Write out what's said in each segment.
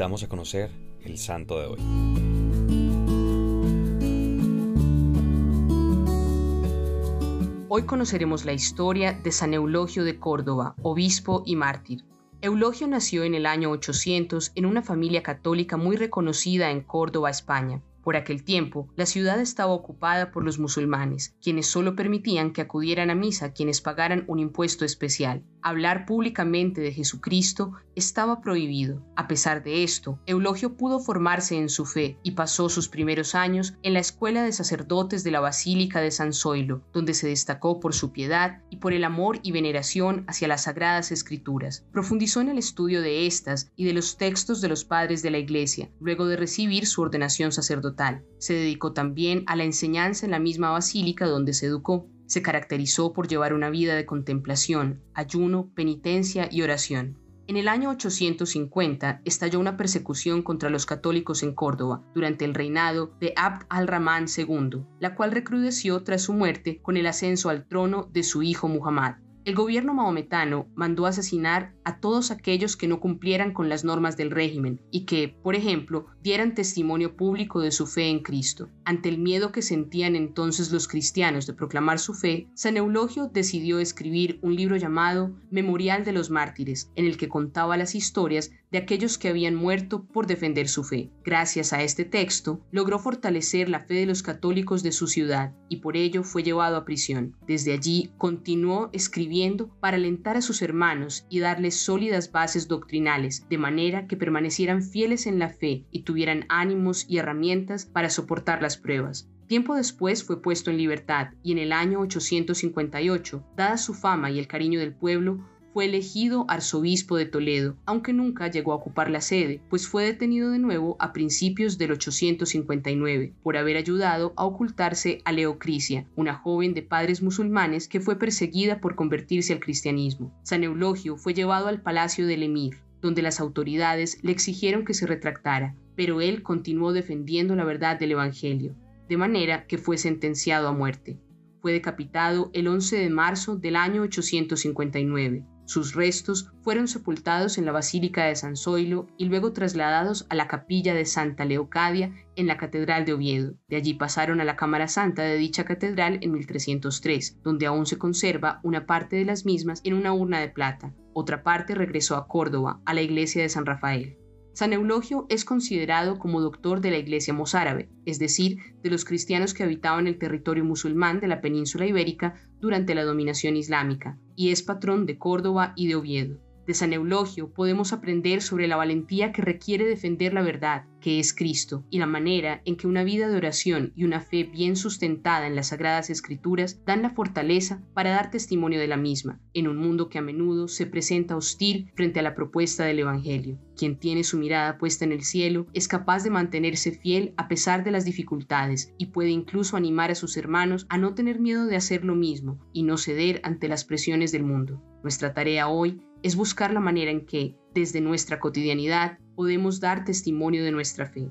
invitamos a conocer el santo de hoy. Hoy conoceremos la historia de San Eulogio de Córdoba, obispo y mártir. Eulogio nació en el año 800 en una familia católica muy reconocida en Córdoba, España. Por aquel tiempo, la ciudad estaba ocupada por los musulmanes, quienes solo permitían que acudieran a misa quienes pagaran un impuesto especial. Hablar públicamente de Jesucristo estaba prohibido. A pesar de esto, Eulogio pudo formarse en su fe y pasó sus primeros años en la escuela de sacerdotes de la Basílica de San Zoilo, donde se destacó por su piedad y por el amor y veneración hacia las sagradas escrituras. Profundizó en el estudio de estas y de los textos de los padres de la Iglesia, luego de recibir su ordenación sacerdotal. Se dedicó también a la enseñanza en la misma basílica donde se educó se caracterizó por llevar una vida de contemplación, ayuno, penitencia y oración. En el año 850 estalló una persecución contra los católicos en Córdoba durante el reinado de Abd al-Rahman II, la cual recrudeció tras su muerte con el ascenso al trono de su hijo Muhammad. El gobierno maometano mandó asesinar a todos aquellos que no cumplieran con las normas del régimen y que, por ejemplo, dieran testimonio público de su fe en Cristo. Ante el miedo que sentían entonces los cristianos de proclamar su fe, San Eulogio decidió escribir un libro llamado Memorial de los Mártires, en el que contaba las historias de aquellos que habían muerto por defender su fe. Gracias a este texto, logró fortalecer la fe de los católicos de su ciudad y por ello fue llevado a prisión. Desde allí continuó para alentar a sus hermanos y darles sólidas bases doctrinales, de manera que permanecieran fieles en la fe y tuvieran ánimos y herramientas para soportar las pruebas. Tiempo después fue puesto en libertad y en el año 858, dada su fama y el cariño del pueblo, fue elegido arzobispo de Toledo, aunque nunca llegó a ocupar la sede, pues fue detenido de nuevo a principios del 859 por haber ayudado a ocultarse a Leocrisia, una joven de padres musulmanes que fue perseguida por convertirse al cristianismo. San Eulogio fue llevado al palacio del emir, donde las autoridades le exigieron que se retractara, pero él continuó defendiendo la verdad del Evangelio, de manera que fue sentenciado a muerte. Fue decapitado el 11 de marzo del año 859. Sus restos fueron sepultados en la Basílica de San Zoilo y luego trasladados a la capilla de Santa Leocadia en la Catedral de Oviedo. De allí pasaron a la Cámara Santa de dicha catedral en 1303, donde aún se conserva una parte de las mismas en una urna de plata. Otra parte regresó a Córdoba, a la iglesia de San Rafael. San Eulogio es considerado como doctor de la Iglesia mozárabe, es decir, de los cristianos que habitaban el territorio musulmán de la península ibérica durante la dominación islámica, y es patrón de Córdoba y de Oviedo. De San Eulogio podemos aprender sobre la valentía que requiere defender la verdad, que es Cristo, y la manera en que una vida de oración y una fe bien sustentada en las sagradas escrituras dan la fortaleza para dar testimonio de la misma, en un mundo que a menudo se presenta hostil frente a la propuesta del Evangelio. Quien tiene su mirada puesta en el cielo es capaz de mantenerse fiel a pesar de las dificultades y puede incluso animar a sus hermanos a no tener miedo de hacer lo mismo y no ceder ante las presiones del mundo. Nuestra tarea hoy es buscar la manera en que, desde nuestra cotidianidad, podemos dar testimonio de nuestra fe.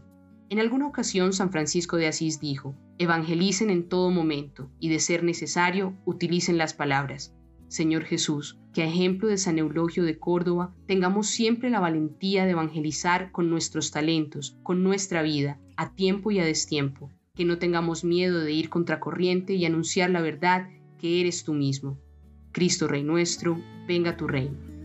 En alguna ocasión San Francisco de Asís dijo, evangelicen en todo momento y de ser necesario utilicen las palabras. Señor Jesús, que a ejemplo de San Eulogio de Córdoba tengamos siempre la valentía de evangelizar con nuestros talentos, con nuestra vida, a tiempo y a destiempo, que no tengamos miedo de ir contracorriente y anunciar la verdad que eres tú mismo. Cristo Rey nuestro, venga tu reino.